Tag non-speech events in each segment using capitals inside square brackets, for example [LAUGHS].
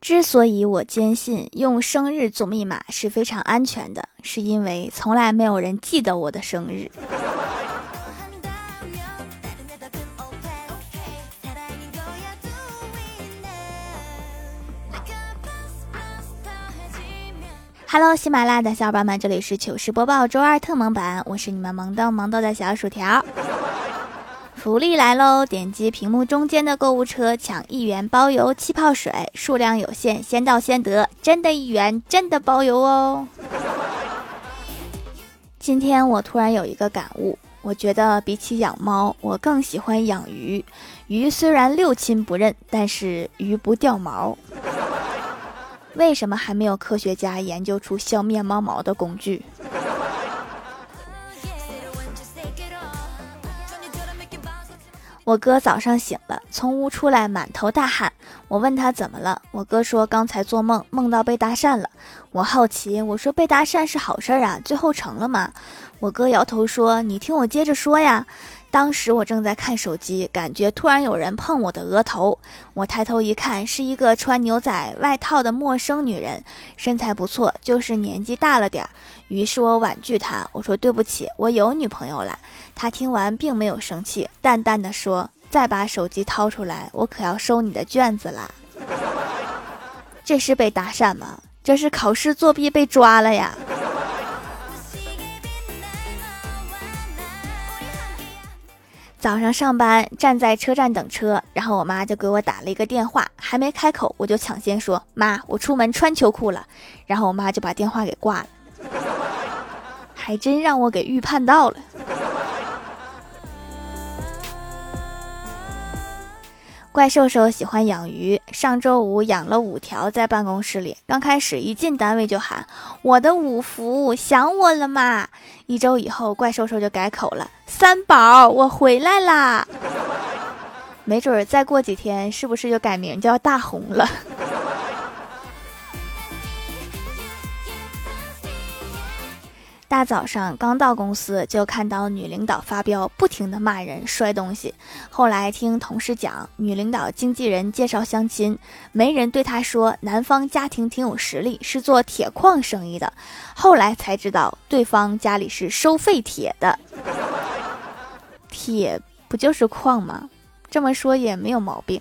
之所以我坚信用生日做密码是非常安全的，是因为从来没有人记得我的生日。Hello，喜马拉雅的小伙伴们，这里是糗事播报周二特萌版，我是你们萌豆萌豆的小薯条。福利来喽！点击屏幕中间的购物车，抢一元包邮气泡水，数量有限，先到先得，真的一元真的包邮哦！今天我突然有一个感悟，我觉得比起养猫，我更喜欢养鱼。鱼虽然六亲不认，但是鱼不掉毛。为什么还没有科学家研究出消灭猫毛的工具？我哥早上醒了，从屋出来，满头大汗。我问他怎么了，我哥说刚才做梦，梦到被搭讪了。我好奇，我说被搭讪是好事啊，最后成了吗？我哥摇头说：“你听我接着说呀。”当时我正在看手机，感觉突然有人碰我的额头。我抬头一看，是一个穿牛仔外套的陌生女人，身材不错，就是年纪大了点儿。于是我婉拒她，我说对不起，我有女朋友了。她听完并没有生气，淡淡的说：“再把手机掏出来，我可要收你的卷子啦。[LAUGHS] ”这是被搭讪吗？这是考试作弊被抓了呀！早上上班，站在车站等车，然后我妈就给我打了一个电话，还没开口，我就抢先说：“妈，我出门穿秋裤了。”然后我妈就把电话给挂了，还真让我给预判到了。怪兽兽喜欢养鱼，上周五养了五条在办公室里。刚开始一进单位就喊：“我的五福，想我了吗？”一周以后，怪兽兽就改口了：“三宝，我回来啦。”没准儿再过几天，是不是就改名叫大红了？大早上刚到公司，就看到女领导发飙，不停的骂人、摔东西。后来听同事讲，女领导经纪人介绍相亲，媒人对她说，男方家庭挺有实力，是做铁矿生意的。后来才知道，对方家里是收废铁的。铁不就是矿吗？这么说也没有毛病。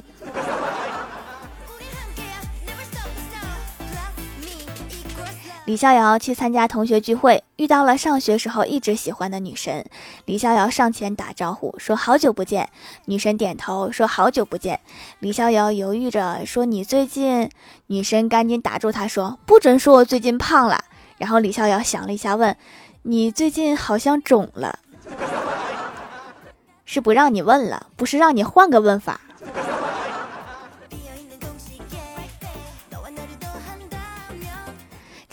李逍遥去参加同学聚会，遇到了上学时候一直喜欢的女神。李逍遥上前打招呼，说：“好久不见。”女神点头，说：“好久不见。”李逍遥犹豫着说：“你最近……”女神赶紧打住他，说：“不准说我最近胖了。”然后李逍遥想了一下，问：“你最近好像肿了？” [LAUGHS] 是不让你问了，不是让你换个问法。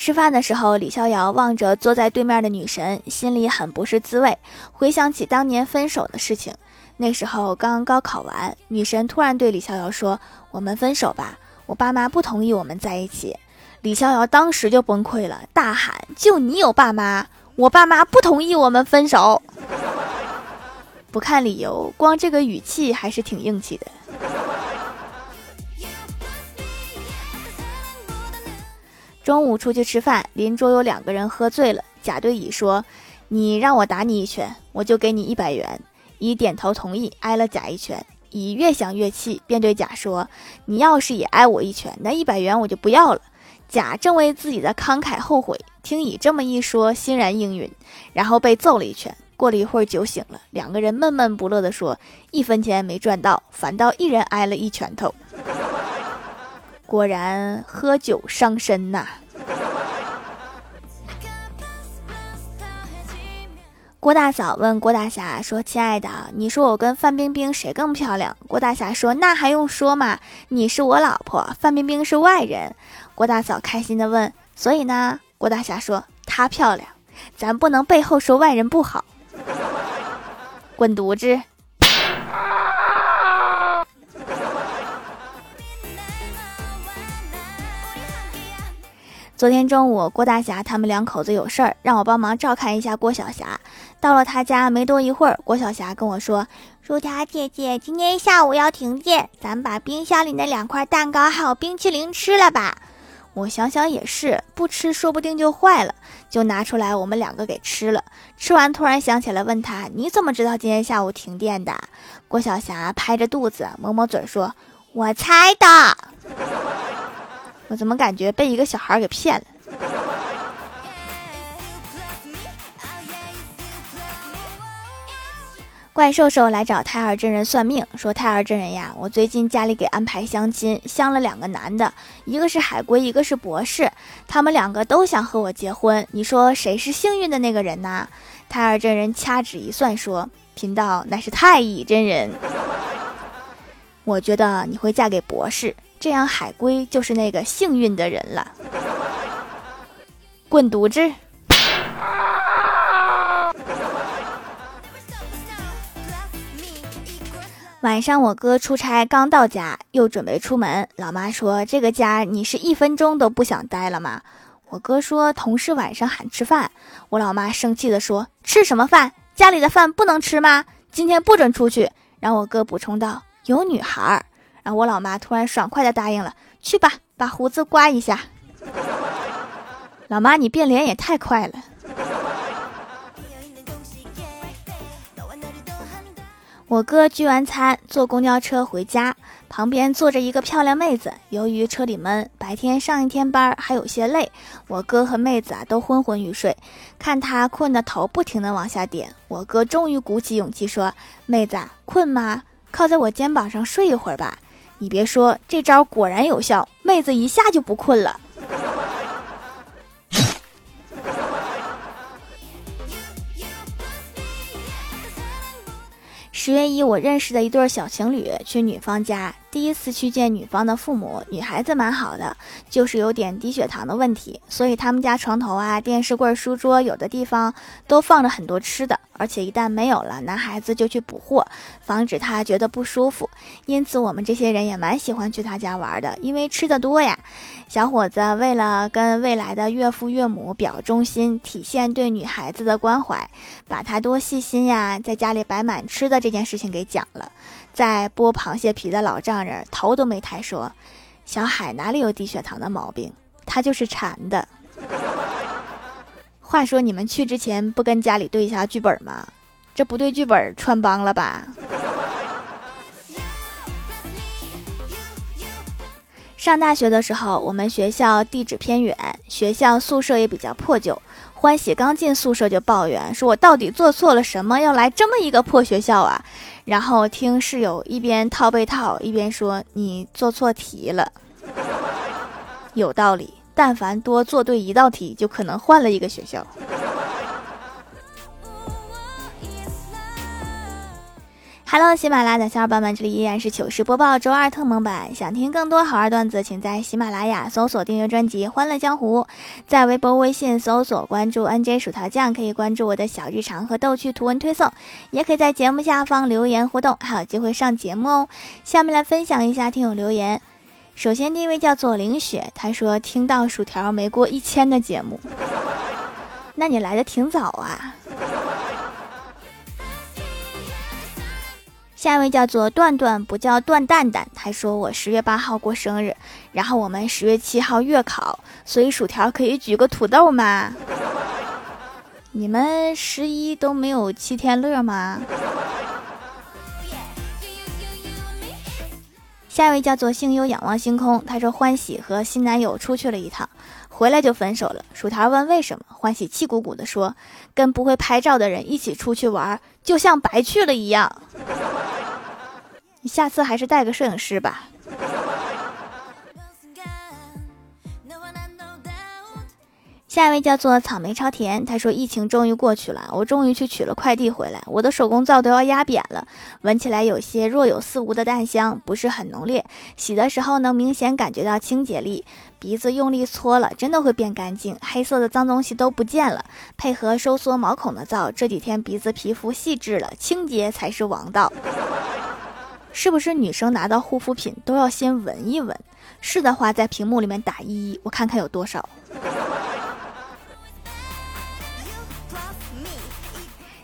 吃饭的时候，李逍遥望着坐在对面的女神，心里很不是滋味。回想起当年分手的事情，那时候刚高考完，女神突然对李逍遥说：“我们分手吧，我爸妈不同意我们在一起。”李逍遥当时就崩溃了，大喊：“就你有爸妈，我爸妈不同意我们分手。[LAUGHS] ”不看理由，光这个语气还是挺硬气的。中午出去吃饭，邻桌有两个人喝醉了。甲对乙说：“你让我打你一拳，我就给你一百元。”乙点头同意，挨了甲一拳。乙越想越气，便对甲说：“你要是也挨我一拳，那一百元我就不要了。”甲正为自己的慷慨后悔，听乙这么一说，欣然应允，然后被揍了一拳。过了一会儿，酒醒了，两个人闷闷不乐地说：“一分钱没赚到，反倒一人挨了一拳头。”果然喝酒伤身呐！郭大嫂问郭大侠说：“亲爱的，你说我跟范冰冰谁更漂亮？”郭大侠说：“那还用说吗？你是我老婆，范冰冰是外人。”郭大嫂开心的问：“所以呢？”郭大侠说：“她漂亮，咱不能背后说外人不好。”滚犊子！昨天中午，郭大侠他们两口子有事儿，让我帮忙照看一下郭晓霞。到了他家没多一会儿，郭晓霞跟我说：“薯条姐姐，今天下午要停电，咱们把冰箱里那两块蛋糕还有冰淇淋吃了吧。”我想想也是，不吃说不定就坏了，就拿出来我们两个给吃了。吃完突然想起来，问他：“你怎么知道今天下午停电的？”郭晓霞拍着肚子抹抹嘴说：“我猜的。”我怎么感觉被一个小孩给骗了？怪兽兽来找太二真人算命，说：“太二真人呀，我最近家里给安排相亲，相了两个男的，一个是海归，一个是博士，他们两个都想和我结婚，你说谁是幸运的那个人呢？”太二真人掐指一算，说：“贫道乃是太乙真人，我觉得你会嫁给博士。”这样海龟就是那个幸运的人了。滚犊子！晚上我哥出差刚到家，又准备出门。老妈说：“这个家你是一分钟都不想待了吗？”我哥说：“同事晚上喊吃饭。”我老妈生气的说：“吃什么饭？家里的饭不能吃吗？今天不准出去。”然后我哥补充道：“有女孩儿。”然后我老妈突然爽快的答应了，去吧，把胡子刮一下。[LAUGHS] 老妈，你变脸也太快了。我哥聚完餐坐公交车回家，旁边坐着一个漂亮妹子。由于车里闷，白天上一天班还有些累，我哥和妹子啊都昏昏欲睡。看他困得头不停的往下点，我哥终于鼓起勇气说：“妹子，困吗？靠在我肩膀上睡一会儿吧。”你别说，这招果然有效，妹子一下就不困了。十月一，我认识的一对小情侣去女方家。第一次去见女方的父母，女孩子蛮好的，就是有点低血糖的问题，所以他们家床头啊、电视柜、书桌有的地方都放着很多吃的，而且一旦没有了，男孩子就去补货，防止他觉得不舒服。因此，我们这些人也蛮喜欢去他家玩的，因为吃的多呀。小伙子为了跟未来的岳父岳母表忠心，体现对女孩子的关怀，把他多细心呀，在家里摆满吃的这件事情给讲了。在剥螃蟹皮的老丈人头都没抬说：“小海哪里有低血糖的毛病？他就是馋的。”话说你们去之前不跟家里对一下剧本吗？这不对剧本穿帮了吧？上大学的时候，我们学校地址偏远，学校宿舍也比较破旧。欢喜刚进宿舍就抱怨说：“我到底做错了什么，要来这么一个破学校啊？”然后听室友一边套被套一边说：“你做错题了。” [LAUGHS] 有道理，但凡多做对一道题，就可能换了一个学校。Hello，喜马拉雅的小伙伴们，这里依然是糗事播报周二特蒙版。想听更多好玩段子，请在喜马拉雅搜索订阅专辑《欢乐江湖》，在微博、微信搜索关注 NJ 薯条酱，可以关注我的小日常和逗趣图文推送，也可以在节目下方留言互动，还有机会上节目哦。下面来分享一下听友留言。首先第一位叫做凌雪，他说听到薯条没过一千的节目，[LAUGHS] 那你来的挺早啊。下一位叫做段段，不叫段蛋蛋。他说我十月八号过生日，然后我们十月七号月考，所以薯条可以举个土豆吗？你们十一都没有七天乐吗？下一位叫做星优仰望星空。他说欢喜和新男友出去了一趟，回来就分手了。薯条问为什么，欢喜气鼓鼓的说，跟不会拍照的人一起出去玩，就像白去了一样。你下次还是带个摄影师吧。下一位叫做草莓超甜，他说疫情终于过去了，我终于去取了快递回来，我的手工皂都要压扁了，闻起来有些若有似无的淡香，不是很浓烈，洗的时候能明显感觉到清洁力，鼻子用力搓了，真的会变干净，黑色的脏东西都不见了，配合收缩毛孔的皂，这几天鼻子皮肤细致了，清洁才是王道。是不是女生拿到护肤品都要先闻一闻？是的话，在屏幕里面打一，我看看有多少。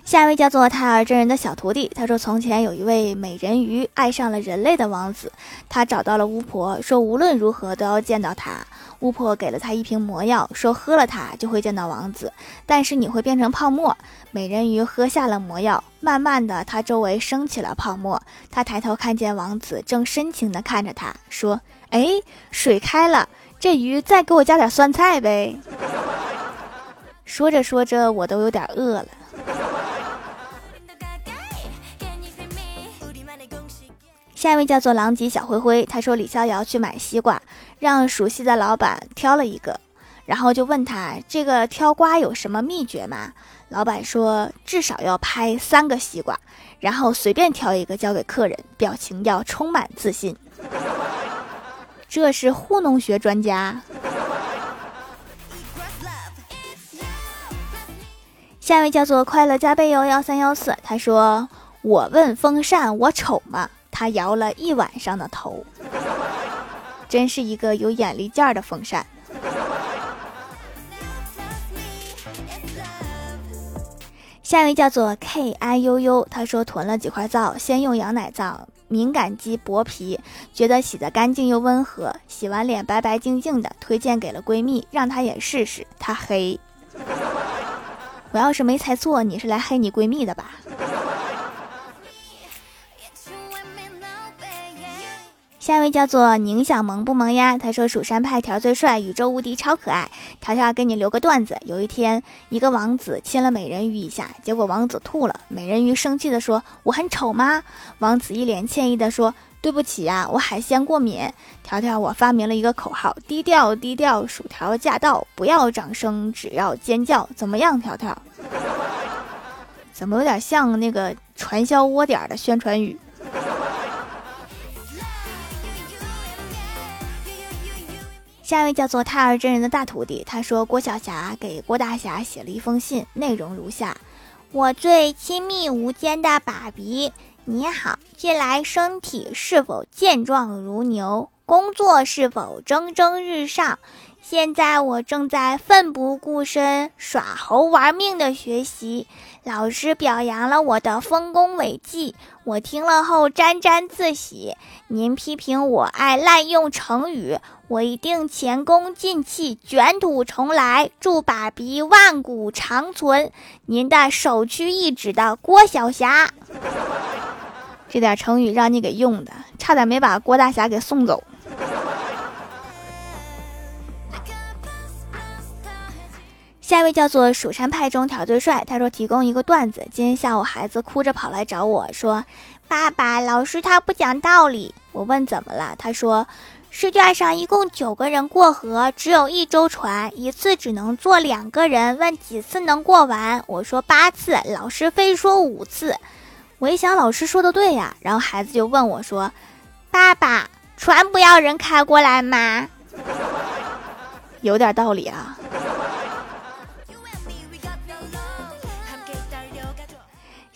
下一位叫做泰尔真人的小徒弟，他说：“从前有一位美人鱼爱上了人类的王子，他找到了巫婆，说无论如何都要见到他。巫婆给了他一瓶魔药，说喝了它就会见到王子，但是你会变成泡沫。美人鱼喝下了魔药，慢慢的，他周围升起了泡沫。他抬头看见王子正深情地看着他，说：哎，水开了，这鱼再给我加点酸菜呗。[LAUGHS] 说着说着，我都有点饿了。”下一位叫做狼藉小灰灰，他说李逍遥去买西瓜，让熟悉的老板挑了一个，然后就问他这个挑瓜有什么秘诀吗？老板说至少要拍三个西瓜，然后随便挑一个交给客人，表情要充满自信。这是糊弄学专家。下一位叫做快乐加倍哟幺三幺四，他说我问风扇我丑吗？他摇了一晚上的头，真是一个有眼力见儿的风扇。下一位叫做 K I U U，他说囤了几块皂，先用羊奶皂，敏感肌薄皮，觉得洗得干净又温和，洗完脸白白净净的，推荐给了闺蜜，让她也试试，她黑。[LAUGHS] 我要是没猜错，你是来黑你闺蜜的吧？下一位叫做宁小萌不萌呀？他说蜀山派条最帅，宇宙无敌，超可爱。条条给你留个段子：有一天，一个王子亲了美人鱼一下，结果王子吐了。美人鱼生气的说：“我很丑吗？”王子一脸歉意的说：“对不起呀，我海鲜过敏。”条条，我发明了一个口号：低调低调，薯条驾到，不要掌声，只要尖叫，怎么样？条条，[LAUGHS] 怎么有点像那个传销窝点的宣传语？下一位叫做胎儿真人的大徒弟，他说郭晓霞给郭大侠写了一封信，内容如下：我最亲密无间的爸比，你好，近来身体是否健壮如牛？工作是否蒸蒸日上？现在我正在奋不顾身、耍猴玩命的学习。老师表扬了我的丰功伟绩，我听了后沾沾自喜。您批评我爱滥用成语，我一定前功尽弃，卷土重来。祝爸比万古长存！您的首屈一指的郭晓霞，[LAUGHS] 这点成语让你给用的，差点没把郭大侠给送走。下一位叫做蜀山派中挑最帅，他说提供一个段子。今天下午孩子哭着跑来找我说：“爸爸，老师他不讲道理。”我问怎么了，他说：“试卷上一共九个人过河，只有一艘船，一次只能坐两个人，问几次能过完？”我说八次，老师非说五次。我一想老师说的对呀，然后孩子就问我说：“爸爸，船不要人开过来吗？” [LAUGHS] 有点道理啊。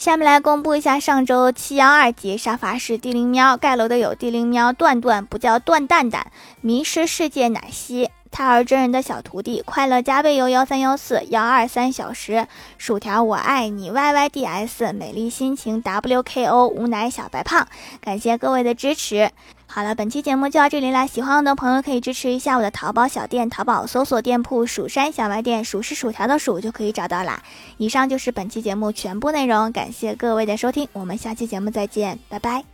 下面来公布一下上周七幺二级沙发是地灵喵盖楼的有地灵喵段段不叫段蛋蛋迷失世界奶昔胎儿真人的小徒弟快乐加倍哟幺三幺四幺二三小时薯条我爱你 y y d s 美丽心情 w k o 无奶小白胖感谢各位的支持。好了，本期节目就到这里啦！喜欢我的朋友可以支持一下我的淘宝小店，淘宝搜索店铺“蜀山小卖店”，数是薯条的数就可以找到啦。以上就是本期节目全部内容，感谢各位的收听，我们下期节目再见，拜拜。